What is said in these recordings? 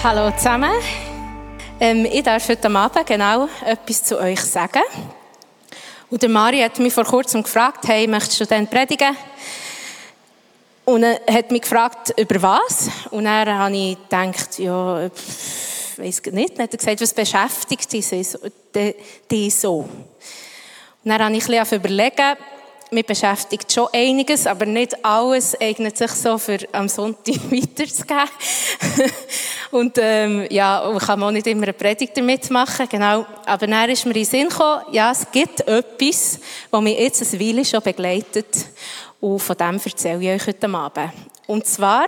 Hallo zusammen. Ähm, ich darf heute Abend genau etwas zu euch sagen. Und der Mari hat mich vor kurzem gefragt, hey, möchtest du denn predigen? Und er hat mich gefragt, über was? Und dann habe ich gedacht, ja, ich weiß nicht. Dann hat er gesagt, was beschäftigt dich so? Und dann habe ich ein bisschen überlegen, mich beschäftigt schon einiges, aber nicht alles eignet sich so für am Sonntag weiterzugeben. und ähm, ja, ich kann auch nicht immer eine Predigt damit machen, genau. Aber dann ist mir in den Sinn gekommen, ja, es gibt etwas, das mich jetzt eine Weile schon begleitet. Und von dem erzähle ich euch heute Abend. Und zwar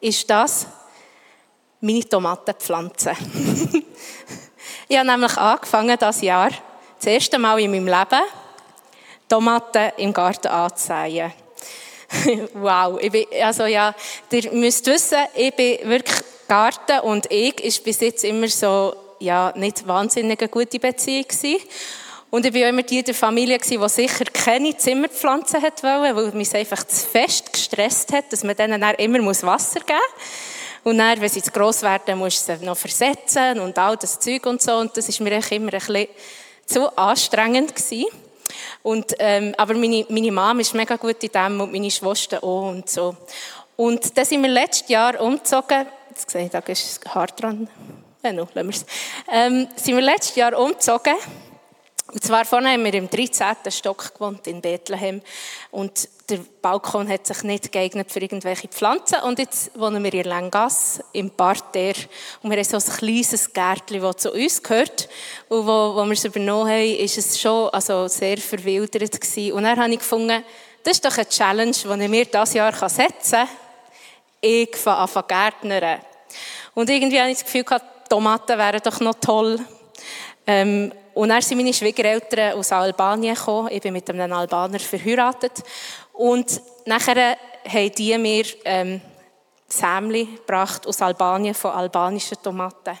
ist das meine Tomatenpflanze. ich habe nämlich angefangen, das Jahr das erste Mal in meinem Leben Tomaten im Garten anzusehen. wow, ich bin, also ja, ihr müsst wissen, ich bin wirklich Garten und ich ist bis jetzt immer so, ja, nicht wahnsinnig eine gute Beziehung gewesen. Und ich war immer die der Familie, die sicher keine Zimmerpflanzen wollte, weil mich einfach zu fest gestresst hat, dass man denen dann immer Wasser geben muss. Und dann, wenn sie zu gross werden, musst du sie noch versetzen und all das Zeug und so. Und das ist mir immer ein bisschen zu anstrengend gewesen. Und, ähm, aber meine, meine Mama ist mega gut in dem und meine Schwester auch und so. Und dann sind wir letztes Jahr umgezogen. Jetzt sehe ich, da ist hart dran. Ja, no, lassen wir es. Ähm, sind wir letztes Jahr umgezogen und zwar vorne haben wir im 13. Stock gewohnt in Bethlehem und der Balkon hat sich nicht geeignet für irgendwelche Pflanzen und jetzt wohnen wir in Langas im Parterre und wir haben so ein kleines Gärtchen, das zu uns gehört und wo, wo wir es übernommen haben, ist es schon also sehr verwildert gewesen. und dann habe ich gefunden, das ist doch eine Challenge, die ich mir dieses Jahr setzen kann. Ich fange an zu gärtnern. Und irgendwie habe ich das Gefühl gehabt, Tomaten wären doch noch toll. Ähm, und dann sind meine Schwiegereltern aus Albanien gekommen. Ich bin mit einem Albaner verheiratet. Und nachher haben die mir ähm, Sämli gebracht aus Albanien von albanischen Tomaten.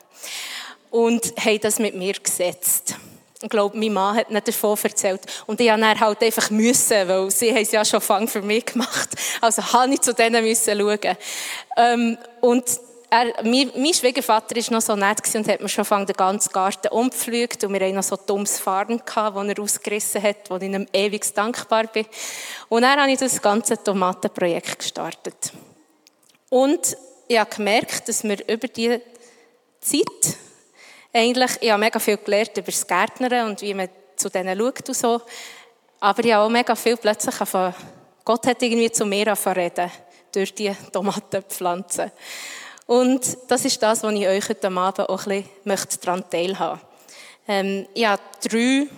Und haben das mit mir gesetzt. Ich glaube, mein Mann hat nicht davon erzählt. Und ich musste halt einfach müssen, weil sie es ja schon Fang für mich gemacht. Also habe ich zu denen schauen. Ähm, und er, mein, mein, Schwiegervater war noch so nett und hat mir schon den ganzen Garten umgepflügt und wir hatten noch so dummes gehabt, das er ausgerissen hat, wo ich ihm ewig dankbar bin. Und dann habe ich das ganze Tomatenprojekt gestartet. Und ich habe gemerkt, dass wir über diese Zeit eigentlich, ich habe mega viel gelernt über das Gärtnern und wie man zu denen schaut und so. Aber ich habe auch mega viel plötzlich von Gott hat irgendwie zu mir reden durch die Tomatenpflanzen. Und das ist das, was ich euch heute Abend auch ein bisschen daran teilhaben möchte. Ähm, ich habe drei,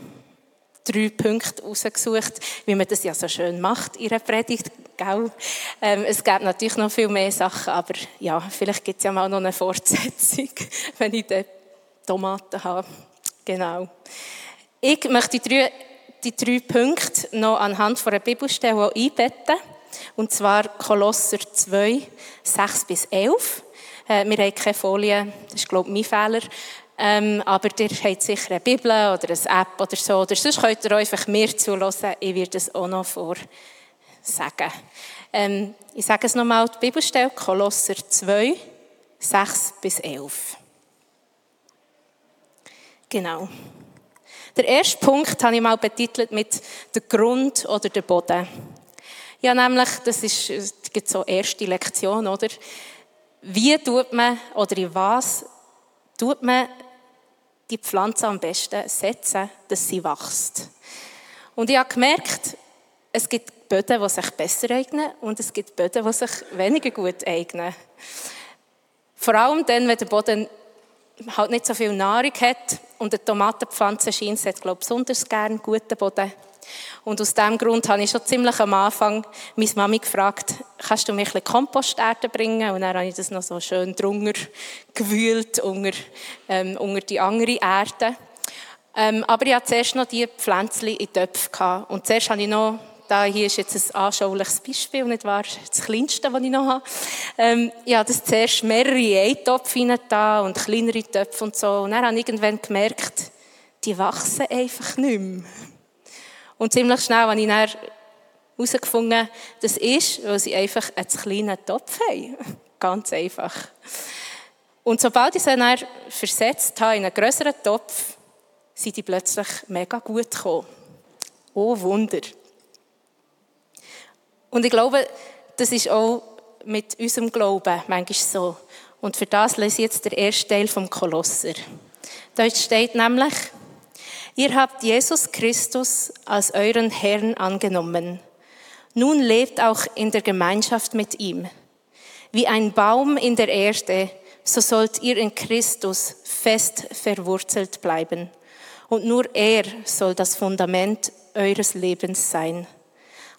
drei Punkte herausgesucht, wie man das ja so schön macht in einer Predigt. Ähm, es gibt natürlich noch viel mehr Sachen, aber ja, vielleicht gibt es ja mal noch eine Fortsetzung, wenn ich die Tomaten habe. Genau. Ich möchte die drei, die drei Punkte noch anhand von einer Bibelstelle einbetten. Und zwar Kolosser 2, 6 bis 11. Äh, wir haben keine Folie, das ist, glaube ich, mein Fehler. Ähm, aber ihr habt sicher eine Bibel oder eine App oder so. Oder sonst könnt ihr einfach mir zuhören. Ich werde es auch noch vor sagen. Ähm, ich sage es nochmal, die Bibelstelle, Kolosser 2, 6 bis 11. Genau. Der erste Punkt habe ich mal betitelt mit der Grund oder der Boden. Ja, nämlich, das ist, gibt so erste Lektion, oder? Wie tut man oder in was tut man die Pflanze am besten setzen, dass sie wächst? Und ich habe gemerkt, es gibt Böden, die sich besser eignen und es gibt Böden, die sich weniger gut eignen. Vor allem dann, wenn der Boden halt nicht so viel Nahrung hat und eine Tomatenpflanze scheint, hat, glaube ich, besonders gerne guten Boden. Und aus diesem Grund habe ich schon ziemlich am Anfang meine Mami gefragt, kannst du mir ein bisschen Komposterde bringen? Und dann habe ich das noch so schön drunter gewühlt, unter, ähm, unter die andere Erde. Ähm, aber ich hatte zuerst noch die Pflänzchen in Töpfen. Gehabt. Und zuerst habe ich noch, da hier ist jetzt ein anschauliches Beispiel, nicht wahr? Das kleinste, was ich noch habe. Ähm, ich habe das zuerst mehrere Topf da und kleinere Töpfe und so. Und dann habe ich irgendwann gemerkt, die wachsen einfach nicht mehr. Und ziemlich schnell habe ich dann herausgefunden, das ist, weil sie einfach einen kleinen Topf haben. Ganz einfach. Und sobald ich sie dann versetzt habe in einen größeren Topf, sind die plötzlich mega gut gekommen. Oh Wunder. Und ich glaube, das ist auch mit unserem Glauben manchmal so. Und für das lese ich jetzt der erste Teil vom Kolosser. Dort steht nämlich, Ihr habt Jesus Christus als euren Herrn angenommen. Nun lebt auch in der Gemeinschaft mit ihm. Wie ein Baum in der Erde, so sollt ihr in Christus fest verwurzelt bleiben. Und nur er soll das Fundament eures Lebens sein.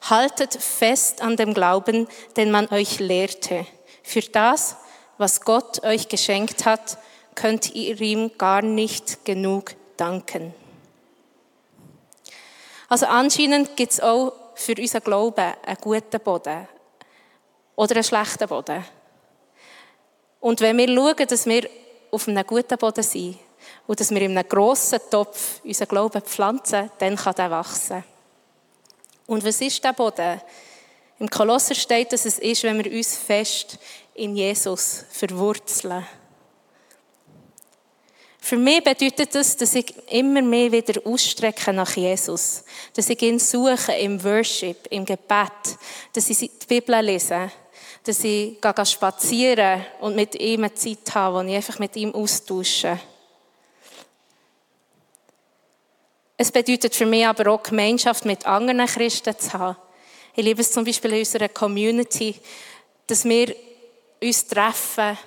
Haltet fest an dem Glauben, den man euch lehrte. Für das, was Gott euch geschenkt hat, könnt ihr ihm gar nicht genug danken. Also anscheinend gibt es auch für unseren Glauben einen guten Boden oder einen schlechten Boden. Und wenn wir schauen, dass wir auf einem guten Boden sind und dass wir in einem grossen Topf unseren Glauben pflanzen, dann kann der wachsen. Und was ist der Boden? Im Kolosser steht, dass es ist, wenn wir uns fest in Jesus verwurzeln. Für mich bedeutet das, dass ich immer mehr wieder ausstrecke nach Jesus. Dass ich ihn suche im Worship, im Gebet. Dass ich die Bibel lese. Dass ich gehe spazieren und mit ihm eine Zeit habe, wo ich einfach mit ihm austausche. Es bedeutet für mich aber auch Gemeinschaft mit anderen Christen zu haben. Ich liebe es zum Beispiel in unserer Community, dass wir uns treffen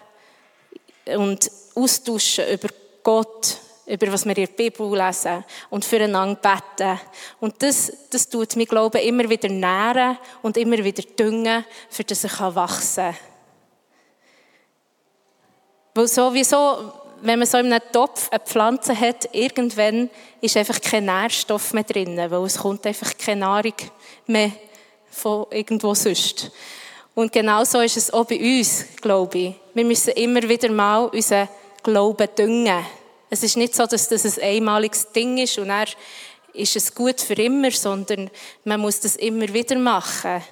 und austauschen über Gott, über was wir in der Bibel lesen und füreinander beten. Und das, das tut mir Glauben immer wieder nähren und immer wieder düngen, für das er wachsen kann. Weil sowieso, wenn man so in einem Topf eine Pflanze hat, irgendwann ist einfach kein Nährstoff mehr drin, weil es kommt einfach keine Nahrung mehr von irgendwo sonst. Und genau so ist es auch bei uns, glaube ich. Wir müssen immer wieder mal unseren Glauben düngen. Es ist nicht so, dass das ein einmaliges Ding ist und er ist es gut für immer, sondern man muss das immer wieder machen.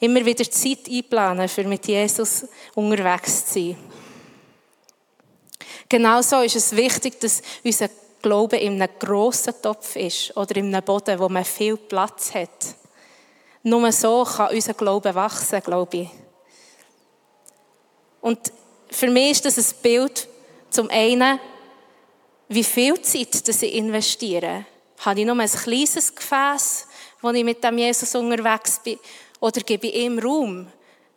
Immer wieder Zeit einplanen, für mit Jesus unterwegs zu sein. Genauso ist es wichtig, dass unser Glaube in einem grossen Topf ist oder in einem Boden, wo man viel Platz hat. Nur so kann unser Glaube wachsen, glaube ich. Und für mich ist das ein Bild zum einen, wie viel Zeit dass ich investiere. Habe ich nur ein kleines Gefäß, wo ich mit dem Jesus unterwegs bin? Oder gebe ich ihm Raum,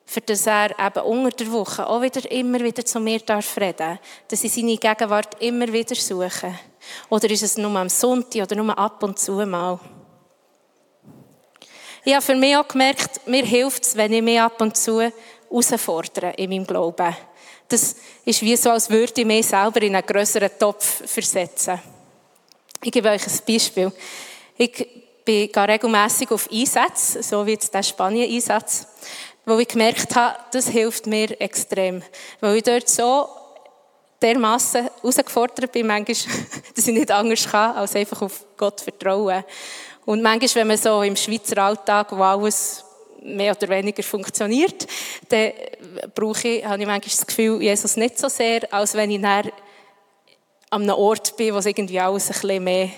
für das er eben unter der Woche auch wieder immer wieder zu mir darf reden, dass ich seine Gegenwart immer wieder suche? Oder ist es nur am Sonntag oder nur ab und zu mal? Ich habe für mich auch gemerkt, mir hilft es, wenn ich mich ab und zu herausfordere in meinem Glauben. Das ist wie so, als würde ich mich selber in einen größeren Topf versetzen. Ich gebe euch ein Beispiel. Ich bin regelmässig auf Einsätze, so wie jetzt der Spanien-Einsatz, wo ich gemerkt habe, das hilft mir extrem. Weil ich dort so dermassen herausgefordert bin, manchmal, dass ich nicht anders kann, als einfach auf Gott vertrauen. Und manchmal, wenn man so im Schweizer Alltag, wo alles mehr oder weniger funktioniert, dann brauche ich, habe ich manchmal das Gefühl, Jesus nicht so sehr, als wenn ich an einem Ort bin, wo es irgendwie alles ein bisschen mehr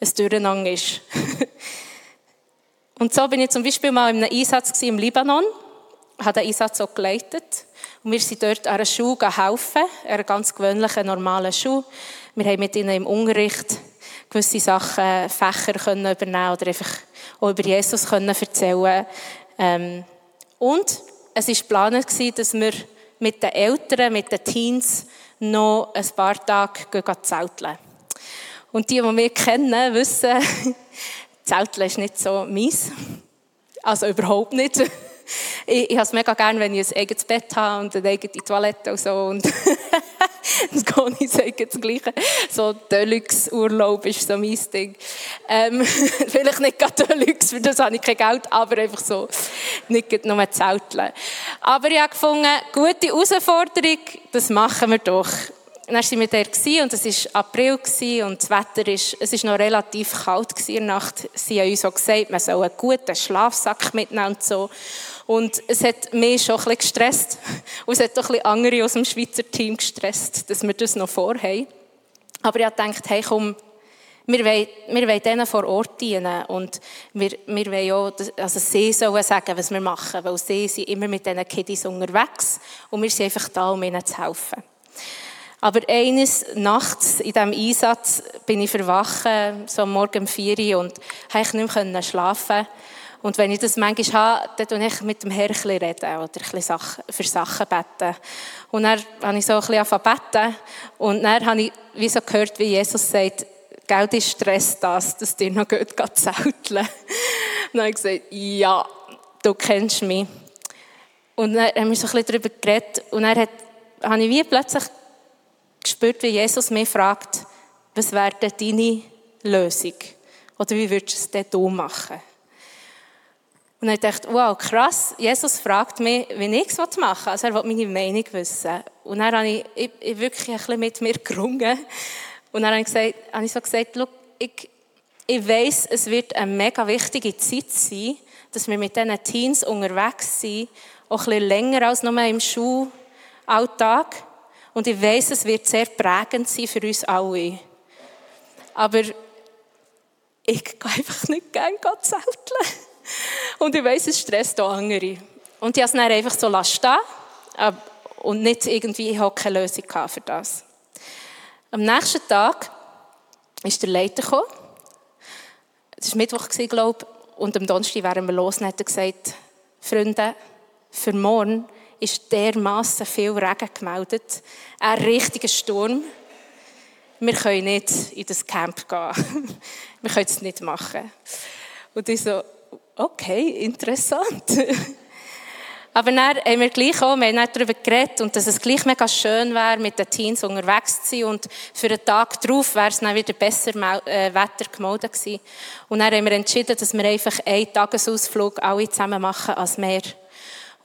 ein Durcheinander ist. und so bin ich zum Beispiel mal in einem Einsatz im Libanon, habe den Einsatz auch geleitet. Und wir sind dort an einer Schule helfen, einer ganz gewöhnlichen, normalen Schule. Wir haben mit ihnen im Unterricht gewisse Sachen, Fächer können übernehmen oder einfach auch über Jesus können erzählen ähm, Und es war geplant, dass wir mit den Eltern, mit den Teens noch ein paar Tage zelteln. Und die, die mich kennen, wissen, Zelteln ist nicht so mies. Also überhaupt nicht. Ich, ich habe es mega gerne, wenn ich ein eigenes Bett habe und eine eigene Toilette und so. Und das kann ich sagen, das Gleiche. So Deluxe-Urlaub ist so mein Ding. Ähm, vielleicht nicht gerade Deluxe, für das habe ich kein Geld, aber einfach so, nicht nur Zelteln. Aber ich habe gefunden, gute Herausforderung, das machen wir doch. Dann waren wir da und es war April und das Wetter ist, es ist noch relativ kalt in der Nacht. Sie haben uns auch gesagt, man soll einen guten Schlafsack mitnehmen und so. Und es hat mich schon ein bisschen gestresst. Und es hat auch ein bisschen andere aus dem Schweizer Team gestresst, dass wir das noch vorhaben. Aber ich gedacht, hey komm, wir wollen, wir wollen denen vor Ort dienen und wir, wir wollen auch, also sie sollen sagen, was wir machen, weil sie sind immer mit diesen Kiddies unterwegs und wir sind einfach da, um ihnen zu helfen. Aber eines Nachts in diesem Einsatz bin ich verwachen, so am Morgen um 4 Uhr und konnte nicht mehr schlafen. Und wenn ich das manchmal habe, dann rede ich mit dem Herrn reden oder ein Sachen, für Sachen beten. Und dann habe ich so ein bisschen angefangen. Und dann habe ich wie so gehört, wie Jesus sagt, Geld ist Stress das, dass dir noch gut geht zelteln. Und dann habe ich gesagt, ja, du kennst mich. Und dann haben wir so ein bisschen darüber geredet. Und dann habe ich wie plötzlich gespürt, wie Jesus mich fragt, was wäre denn deine Lösung? Oder wie würdest du es denn machen? Und ich dachte, wow, krass, Jesus fragt mich, wie ich es machen will. Also er will meine Meinung wissen. Und dann habe ich, ich, ich wirklich ein bisschen mit mir gerungen. Und dann habe ich, gesagt, habe ich so gesagt, ich, ich weiss, es wird eine mega wichtige Zeit sein, dass wir mit diesen Teens unterwegs sind, auch ein bisschen länger als nur im Schulalltag. Und ich weiß, es wird sehr prägend sein für uns alle. Aber ich gehe einfach nicht gerne zelteln. Und ich weiß, es stresst auch andere. Und ich habe es dann einfach so stehen und nicht irgendwie, ich habe keine Lösung für das. Am nächsten Tag ist der Leiter gekommen. Es war Mittwoch, glaube ich. Und am Donnerstag wären wir los und hat er gesagt, Freunde, für morgen ist dermaßen viel Regen gemeldet. Ein richtiger Sturm. Wir können nicht in das Camp gehen. wir können es nicht machen. Und ich so, okay, interessant. Aber dann haben wir gleich auch, wir haben darüber geredet und dass es gleich mega schön wäre, mit den Teens unterwegs zu sein und für einen Tag drauf wäre es dann wieder besser äh, Wetter gemeldet gewesen. Und dann haben wir entschieden, dass wir einfach einen Tagesausflug alle zusammen machen als Meer.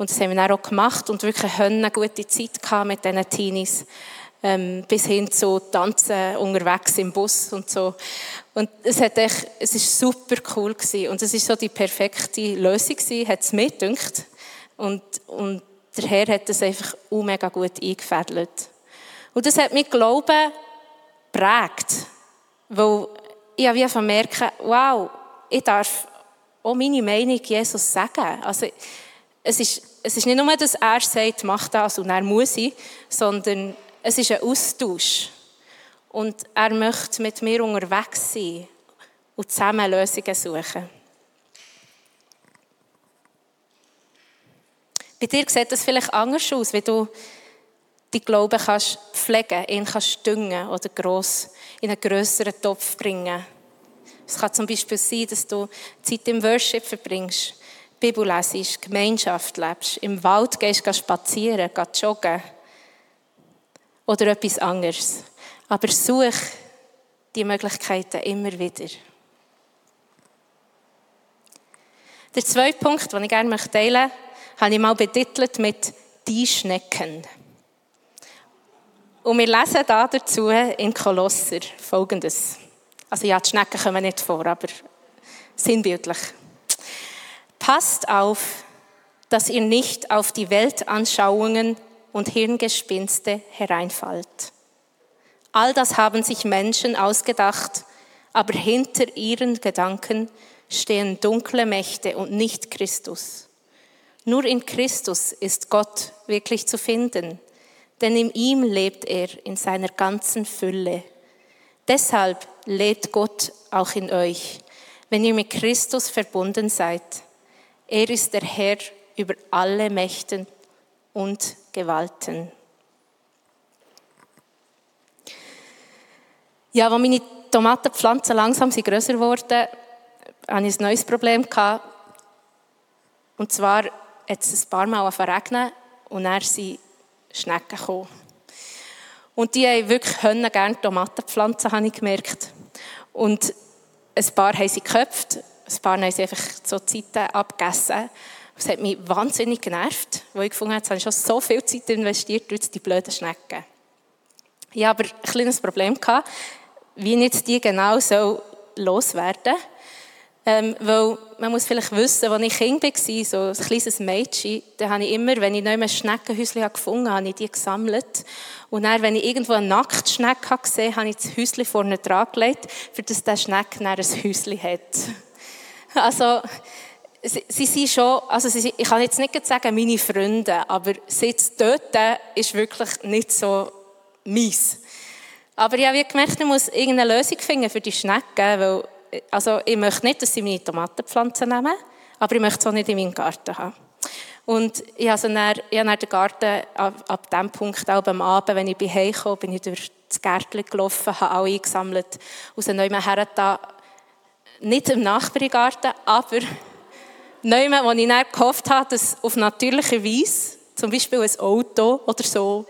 Und das haben wir dann auch gemacht und wirklich eine gute Zeit gehabt mit diesen Teenies ähm, bis hin zu Tanzen unterwegs im Bus und so. Und es hat echt, es ist super cool gewesen. Und es ist so die perfekte Lösung gewesen, hat es mir gedacht. Und, und der Herr hat das einfach auch mega gut eingefädelt. Und das hat mich Glauben prägt. Weil ich habe wie merken, wow, ich darf auch meine Meinung Jesus sagen. Also, es ist, es ist nicht nur, dass er sagt, mach das und er muss ich, sondern es ist ein Austausch. Und er möchte mit mir unterwegs sein und zusammen Lösungen suchen. Bei dir sieht das vielleicht anders aus, wie du die Glauben kannst pflegen, ihn kannst düngen oder gross in einen grösseren Topf bringen. Es kann zum Beispiel sein, dass du Zeit im Worship verbringst, Bibel lesest, Gemeinschaft lebst, im Wald gehst, gehst spazieren, gehst joggen oder etwas anderes. Aber such die Möglichkeiten immer wieder. Der zweite Punkt, den ich gerne teilen möchte, habe ich mal betitelt mit Die Schnecken. Und wir lesen da dazu in Kolosser folgendes. Also ja, die Schnecken kommen nicht vor, aber sinnbildlich. Passt auf, dass ihr nicht auf die Weltanschauungen und Hirngespinste hereinfallt. All das haben sich Menschen ausgedacht, aber hinter ihren Gedanken stehen dunkle Mächte und nicht Christus. Nur in Christus ist Gott wirklich zu finden, denn in ihm lebt er in seiner ganzen Fülle. Deshalb lebt Gott auch in euch, wenn ihr mit Christus verbunden seid. Er ist der Herr über alle Mächte und Gewalten. Ja, als meine Tomatenpflanzen langsam größer wurden, hatte ich ein neues Problem. Und zwar hat es ein paar Mal regnen und dann sind Schnecken gekommen. Und die haben wirklich gerne Tomaten pflanzen, habe ich gemerkt. Und ein paar haben sie geköpft, ein paar haben sie einfach so Zeiten abgegessen. Das hat mich wahnsinnig genervt, weil ich gefunden habe, jetzt habe ich schon so viel Zeit investiert durch die blöden Schnecken. Ich hatte aber ein kleines Problem, wie jetzt die genau so loswerden soll. Ähm, weil man muss vielleicht wissen, als ich Kind war, so ein kleines Mädchen, da habe ich immer, wenn ich noch ein Schneckenhäuschen gefunden habe, habe ich die gesammelt. Und dann, wenn ich irgendwo eine Nacktschnecke gesehen habe, habe ich das Häuschen vorne dran gelegt, für das der Schneck dann ein Häuschen hat. Also, sie, sie sind schon, also sie, ich kann jetzt nicht sagen, meine Freunde, aber sitzt dort ist wirklich nicht so mies. Aber ich habe gemerkt, ich muss irgendeine Lösung finden für die Schnecken, weil also ich möchte nicht, dass sie meine Tomatenpflanzen nehmen, aber ich möchte es auch nicht in meinem Garten haben. Und ich habe, dann, ich habe dann den Garten ab, ab diesem Punkt auch am Abend, wenn ich bei Hause kam, bin ich durch das Gärtchen gelaufen, habe alle eingesammelt, aus einem neuen Herren nicht im Nachbargarten, aber Neumann, wo ich dann gehofft habe, dass auf natürliche Weise, zum Beispiel ein Auto oder so,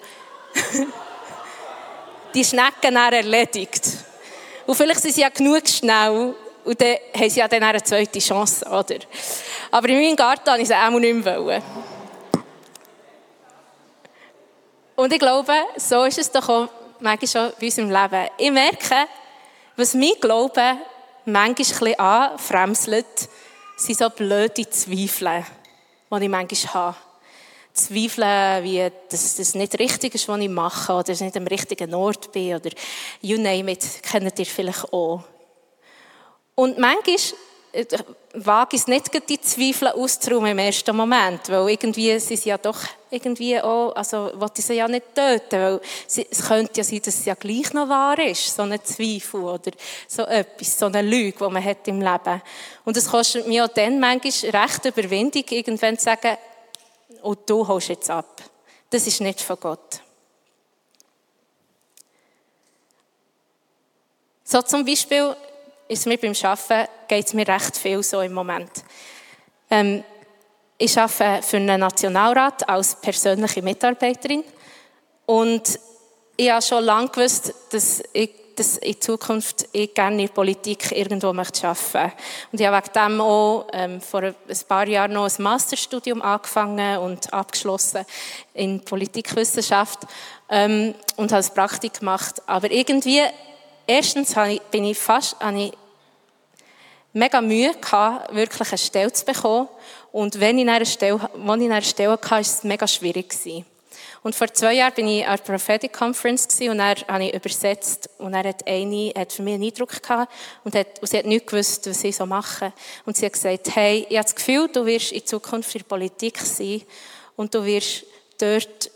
die Schnecken dann erledigt. Und vielleicht sind sie ja genug schnell und dann haben sie ja dann eine zweite Chance, oder? Aber in meinem Garten wollte ich sie auch nicht mehr. Und ich glaube, so ist es doch auch manchmal schon bei unserem Leben. Ich merke, was mein Glaube manchmal anfremselt, sind so blöde Zweifel, die ich manchmal habe. Zweifeln, wie dass das nicht richtig ist, was ich mache, oder dass ich nicht am richtigen Ort bin, oder you name it, kennt ihr vielleicht auch. Und manchmal wage ich es nicht, die Zweifel auszuräumen im ersten Moment, weil irgendwie sie ja doch irgendwie auch, also wollte sie ja nicht töten, weil es könnte ja sein, dass es ja gleich noch wahr ist, so ein Zweifel oder so etwas, so eine Lüge, die man hat im Leben. Und es kostet mir auch dann manchmal recht Überwindung, irgendwann zu sagen, und du holst jetzt ab. Das ist nicht von Gott. So zum Beispiel ist mir beim Arbeiten geht es mir recht viel so im Moment. Ähm, ich arbeite für einen Nationalrat als persönliche Mitarbeiterin und ich habe schon lange gewusst, dass ich dass in Zukunft ich gerne in der Politik irgendwo möchte arbeiten Und ich habe wegen dem auch ähm, vor ein paar Jahren noch ein Masterstudium angefangen und abgeschlossen in Politikwissenschaft ähm, und habe ein Praktik gemacht. Aber irgendwie, erstens ich, bin ich fast, habe ich mega Mühe gehabt, wirklich eine Stelle zu bekommen. Und wenn ich eine Stelle, wenn ich eine Stelle hatte, war es mega schwierig gewesen. Und vor zwei Jahren bin ich an der Prophetic Conference und dann habe ich übersetzt und er hat eine, hat für mich einen Eindruck gehabt und, hat, und sie hat nicht gewusst, was sie so machen. Und sie hat gesagt, hey, ich habe das Gefühl, du wirst in Zukunft in der Politik sein und du wirst dort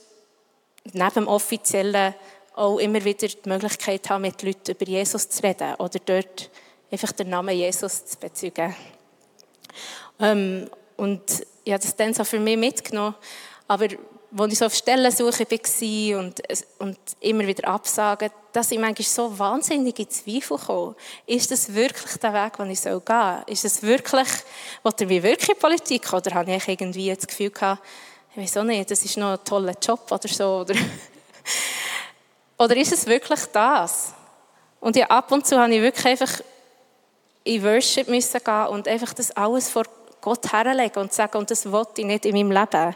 neben dem Offiziellen auch immer wieder die Möglichkeit haben, mit Leuten über Jesus zu reden oder dort einfach den Namen Jesus zu bezeugen. Ähm, und ich habe das dann so für mich mitgenommen. Aber als ich so auf Stellensuche war und, und immer wieder Absagen, dass ich manchmal so wahnsinnige Zweifel komme. Ist das wirklich der Weg, den ich gehen soll? Ist das wirklich, oder wie wirklich Politik? Oder habe ich irgendwie das Gefühl gehabt, ich weiß auch nicht, das ist noch ein toller Job oder so? Oder, oder ist es wirklich das? Und ja, ab und zu habe ich wirklich einfach in Worship müssen gehen und einfach das alles vor Gott herlegen und sagen, und das wollte ich nicht in meinem Leben.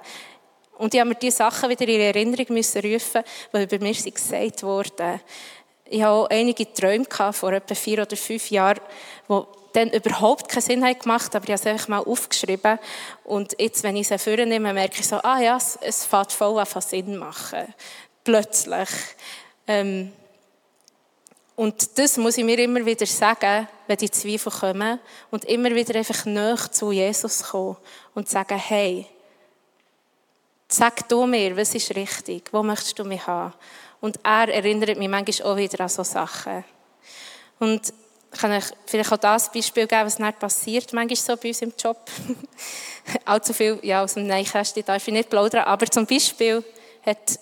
Und ich habe mir diese Sachen wieder in Erinnerung müssen rufen, weil über mir sie gesagt wurden. Ich habe auch einige Träume gehabt, vor etwa vier oder fünf Jahren, die dann überhaupt keinen Sinn haben gemacht, aber ich habe es einfach mal aufgeschrieben. Und jetzt, wenn ich sie vornehme, merke ich so, ah ja, es, es fängt voll an Sinn machen. Plötzlich. Ähm, und das muss ich mir immer wieder sagen, wenn die Zweifel kommen. Und immer wieder einfach näher zu Jesus kommen und sagen, hey, Sag du mir, was ist richtig? Wo möchtest du mich haben? Und er erinnert mich manchmal auch wieder an solche Sachen. Und ich kann euch vielleicht auch das Beispiel geben, was nicht passiert, manchmal so bei uns im Job. Allzu viel ja, aus dem Neinkästchen darf ich nicht plaudern, aber zum Beispiel hat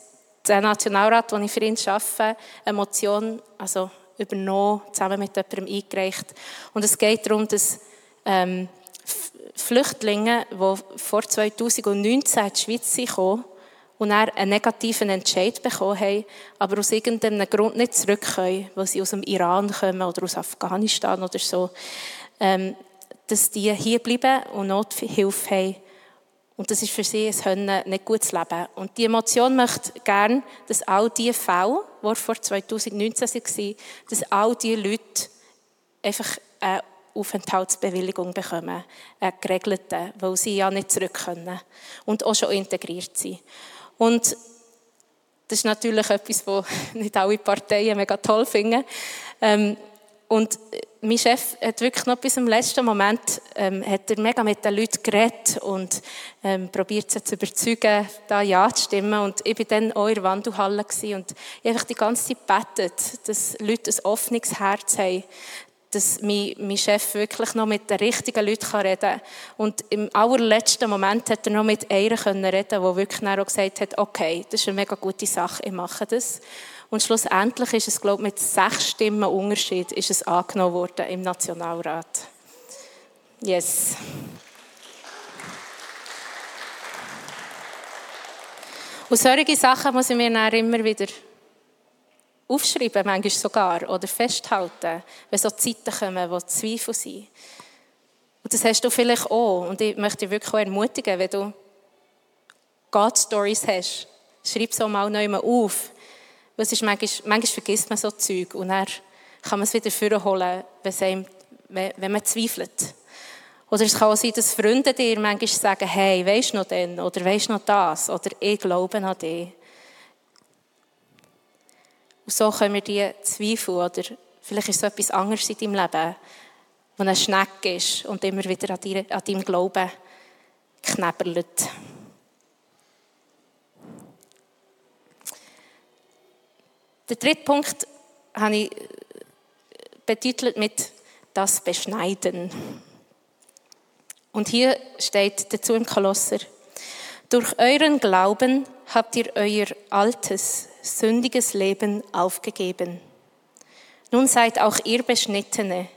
der Nationalrat, wo ich für ihn arbeite, eine Motion also übernommen, zusammen mit jemandem eingereicht. Und es geht darum, dass ähm, Flüchtlinge, die vor 2019 in die Schweiz kamen und dann einen negativen Entscheid bekommen haben, aber aus irgendeinem Grund nicht zurück weil sie aus dem Iran kommen oder aus Afghanistan oder so, ähm, dass die hier bleiben und Nothilfe haben. Und das ist für sie ein nicht gutes Leben. Und die Emotion möchte gerne, dass all diese Fälle, die vor 2019 waren, dass all diese Leute einfach eine Aufenthaltsbewilligung bekommen, eine geregelte, weil sie ja nicht zurück können und auch schon integriert sind. Und das ist natürlich etwas, was nicht alle Parteien mega toll finden. Ähm, und mein Chef hat wirklich noch bis zum letzten Moment ähm, hat er mega mit den Leuten geredet und ähm, probiert sie zu überzeugen, da ja zu stimmen. Und ich war dann auch in der Wandelhalle und ich einfach die ganze Zeit gebetet, dass Leute ein offenes Herz haben, dass mein, mein Chef wirklich noch mit den richtigen Leuten reden kann. Und im allerletzten Moment hat er noch mit einer reden können, die wirklich auch gesagt hat, okay, das ist eine mega gute Sache, ich mache das. Und schlussendlich ist es, glaube ich, mit sechs Stimmen Unterschied ist es angenommen worden im Nationalrat. Yes. Und solche Sachen muss ich mir dann immer wieder aufschreiben, manchmal sogar, oder festhalten, wenn so Zeiten kommen, wo Zweifel sind. Und das hast du vielleicht auch. Und ich möchte dich wirklich auch ermutigen, wenn du God-Stories hast, schreib so mal neu auf. Weil es ist manchmal, manchmal vergisst man so Zeug und dann kann man es wieder vorholen, wenn, wenn man zweifelt. Oder es kann auch sein, dass Freunde dir manchmal sagen, hey, weisst du noch denn? Oder weisst du noch das? Oder ich glaube an dich. Und so können wir die Zweifel, oder vielleicht ist es etwas anderes in deinem Leben, wo ein Schneck ist und immer wieder an deinem Glauben knäberlet. Der dritte Punkt habe ich betitelt mit das Beschneiden. Und hier steht dazu im Kolosser, durch euren Glauben habt ihr euer altes, sündiges Leben aufgegeben. Nun seid auch ihr Beschnittene,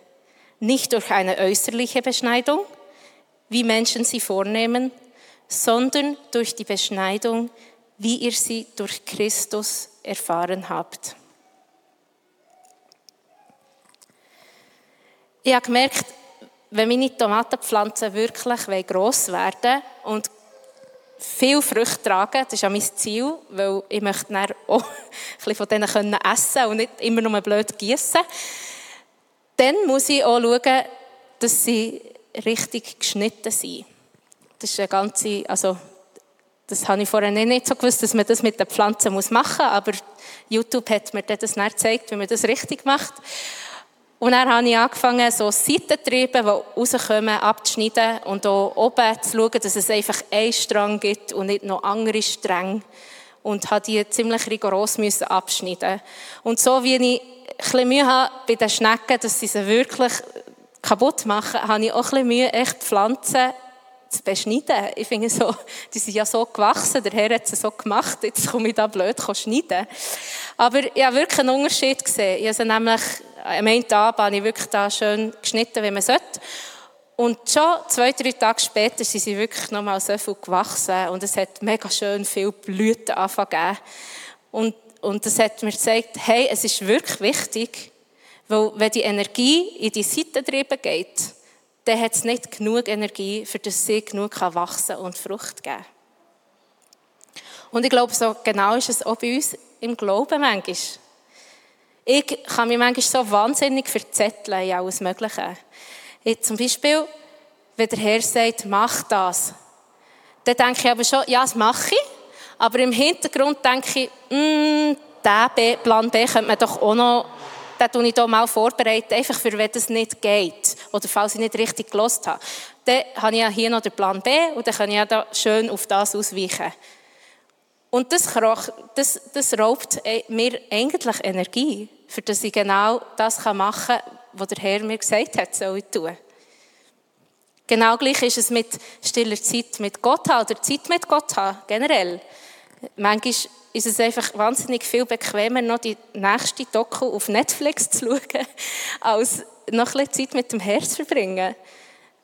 nicht durch eine äußerliche Beschneidung, wie Menschen sie vornehmen, sondern durch die Beschneidung, wie ihr sie durch Christus erfahren habt. Ich habe gemerkt, wenn meine Tomatenpflanzen wirklich gross werden und viel Früchte tragen. Das ist ja mein Ziel, weil ich möchte dann auch ein bisschen von denen essen können und nicht immer nur blöd gießen. Dann muss ich auch schauen, dass sie richtig geschnitten sind. Das ist eine ganze, also das habe ich vorher nicht so gewusst, dass man das mit den Pflanzen machen muss, aber YouTube hat mir das dann gezeigt, wie man das richtig macht. Und dann habe ich angefangen, so Seitentriebe, die rauskommen, abzuschneiden und hier oben zu schauen, dass es einfach einen Strang gibt und nicht noch andere Stränge. Und habe die ziemlich rigoros müssen abschneiden. Und so wie ich ein bisschen Mühe habe bei den Schnecken, dass sie sie wirklich kaputt machen, habe ich auch ein bisschen Mühe, echt Pflanzen zu beschneiden. Ich finde so, die sind ja so gewachsen, der Herr hat sie so gemacht, jetzt komme ich da blöd schneiden. Aber ich habe wirklich einen Unterschied gesehen. Ich habe nämlich am einen Abend habe ich wirklich da schön geschnitten, wie man sollte. Und schon zwei, drei Tage später sind sie wirklich noch mal so viel gewachsen und es hat mega schön viel Blüten angefangen und, und das hat mir gezeigt, hey, es ist wirklich wichtig, weil wenn die Energie in die Seitentriebe geht, dann hat es nicht genug Energie, für das sie genug wachsen und Frucht geben Und ich glaube, so genau ist es auch bei uns im Glauben manchmal. Ich kann mich manchmal so wahnsinnig verzetteln in alles Mögliche. Ich, zum Beispiel, wenn der Herr sagt, mach das, dann denke ich aber schon, ja, das mache ich. Aber im Hintergrund denke ich, mm, diesen Plan B könnte man doch auch noch, den ich hier mal vorbereiten, einfach für wenn das nicht geht. Oder falls ich nicht richtig gelost habe. Dann habe ich ja hier noch den Plan B und dann kann ich ja da schön auf das ausweichen. Und das, das, das raubt äh, mir eigentlich Energie, für dass ich genau das machen kann, was der Herr mir gesagt hat, soll ich tun. Genau gleich ist es mit stiller Zeit mit Gott haben oder Zeit mit Gott haben, generell. Manchmal ist es einfach wahnsinnig viel bequemer, noch die nächste Doku auf Netflix zu schauen, als noch ein Zeit mit dem Herz zu verbringen.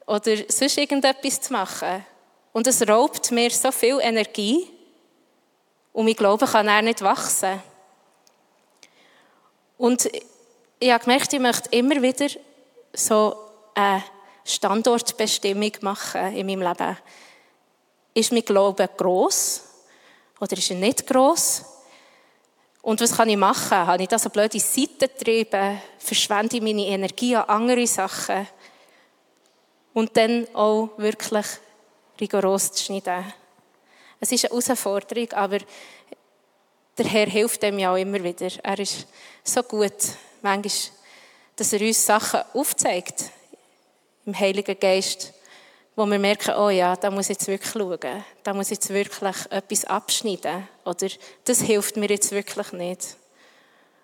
oder sonst irgendetwas zu machen. Und es raubt mir so viel Energie und mein Glaube kann er nicht wachsen. Und ich habe gemerkt, ich möchte immer wieder so eine Standortbestimmung machen in meinem Leben. Ist mein Glaube gross oder ist er nicht gross? Und was kann ich machen? Habe ich da so blöde Seiten getrieben? Verschwende ich meine Energie an andere Sachen? Und dann auch wirklich rigoros zu schneiden. Es ist eine Herausforderung, aber der Herr hilft dem ja auch immer wieder. Er ist so gut, manchmal, dass er uns Sachen aufzeigt im Heiligen Geist, wo wir merken, oh ja, da muss ich jetzt wirklich schauen, da muss ich jetzt wirklich etwas abschneiden oder das hilft mir jetzt wirklich nicht.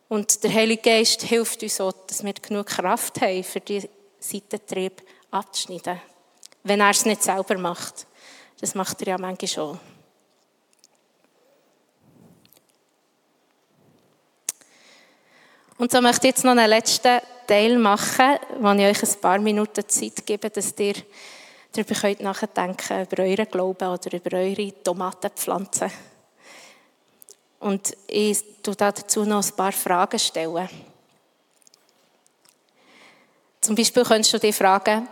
Und der Heilige Geist hilft uns auch, dass wir genug Kraft haben, für die Seitentrieb abzuschneiden. Wenn er es nicht selber macht. Das macht er ja manchmal schon. Und so möchte ich jetzt noch einen letzten Teil machen, wo ich euch ein paar Minuten Zeit gebe, dass ihr darüber könnt nachdenken über euren Glauben oder über eure Tomatenpflanzen. Und ich tue dazu noch ein paar Fragen stellen. Zum Beispiel könntest du dich fragen,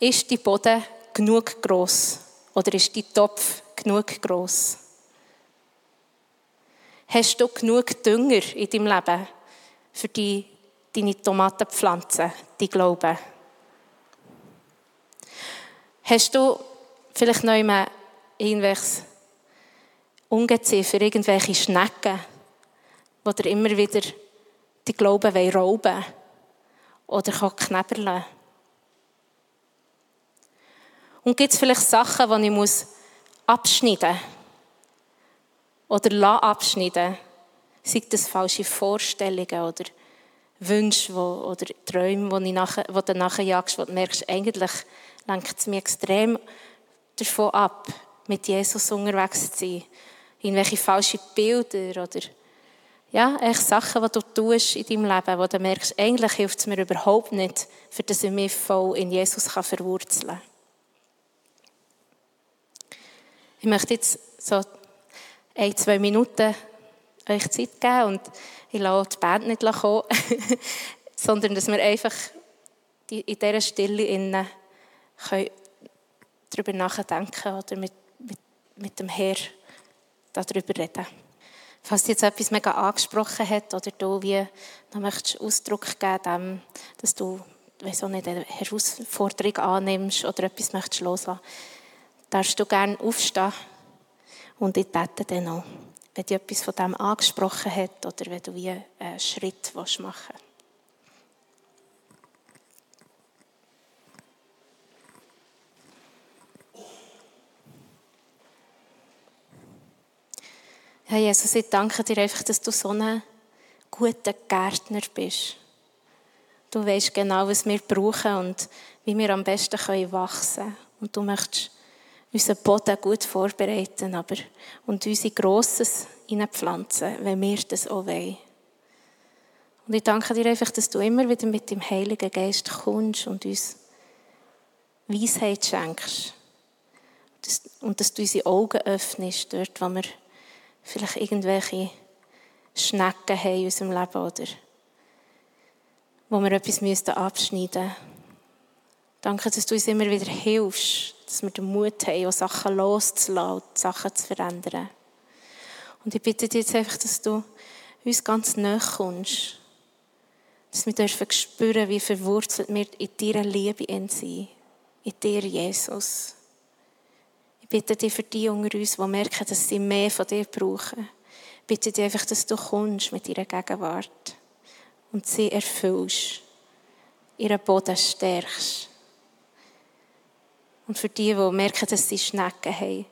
ist die Boden genug groß oder ist die Topf genug groß? Hast du genug Dünger in deinem Leben? für die, deine Tomatenpflanzen, die Glauben? Hast du vielleicht noch immer irgendwelches Ungeziefer, irgendwelche Schnecken, die dir immer wieder die Glauben rauben wollen oder knebeln Und gibt es vielleicht Sachen, die ich abschneiden muss oder abschneiden lassen? Sei das falsche Vorstellungen oder Wünsche oder Träume, die du nachher jagst, wo du merkst, eigentlich lenkt es mich extrem davon ab, mit Jesus unterwegs zu sein. Irgendwelche falsche Bilder oder ja, Sachen, die du tust in deinem Leben, wo du merkst, eigentlich hilft es mir überhaupt nicht, für dass ich mich voll in Jesus kann verwurzeln kann. Ich möchte jetzt so ein, zwei Minuten euch Zeit geben und ich lasse die Band nicht kommen, sondern dass wir einfach in dieser Stille innen darüber nachdenken oder mit, mit, mit dem Herr darüber reden. Falls jetzt etwas mega angesprochen hat oder du wie noch möchtest Ausdruck geben, dass du weiss auch nicht, eine Herausforderung annimmst oder etwas möchtest loslassen, darfst du gerne aufstehen und ich bete dann auch wenn dich etwas von dem angesprochen hat oder wenn du wie einen Schritt machen willst. Herr Jesus, ich danke dir einfach, dass du so ein guter Gärtner bist. Du weißt genau, was wir brauchen und wie wir am besten wachsen können. Und du möchtest unseren Boden gut vorbereiten aber, und unser Grosses hineinpflanzen, wenn wir das auch wollen. Und ich danke dir einfach, dass du immer wieder mit dem Heiligen Geist kommst und uns Weisheit schenkst. Und dass du unsere Augen öffnest, dort, wo wir vielleicht irgendwelche Schnecken haben in unserem Leben oder wo wir etwas abschneiden müssten. Danke, dass du uns immer wieder hilfst, dass wir den Mut haben, auch Sachen loszulassen Sachen zu verändern. Und ich bitte dich jetzt einfach, dass du uns ganz nahe kommst. Dass wir dürfen spüren, wie verwurzelt wir in deiner Liebe in sind. In dir, Jesus. Bitte dich für die unter uns, die merken, dass sie mehr von dir brauchen. Bitte dich einfach, dass du kommst mit ihrer Gegenwart und sie erfüllst, ihren Boden stärkst. Und für die, die merken, dass sie Schnecken haben,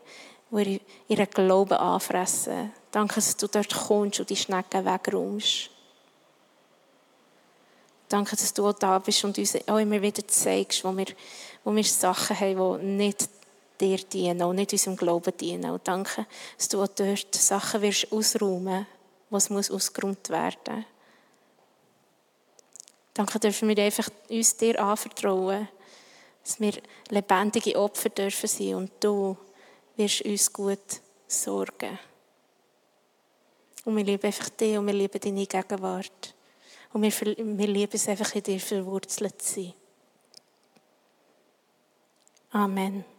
die ihren Glauben anfressen. Danke, dass du dort kommst und die Schnecken wegräumst. Danke, dass du auch da bist und uns auch immer wieder zeigst, wo wir, wo wir Sachen haben, die nicht dir dienen und nicht unserem Glauben dienen. Und danke, dass du auch dort Sachen wirst ausräumen, was muss ausgeräumt werden. Danke, dürfen wir einfach uns dir anvertrauen dass wir lebendige Opfer dürfen sein und du wirst uns gut sorgen. Und wir lieben einfach dich und wir lieben deine Gegenwart. Und wir, wir lieben es einfach in dir verwurzelt zu sein. Amen.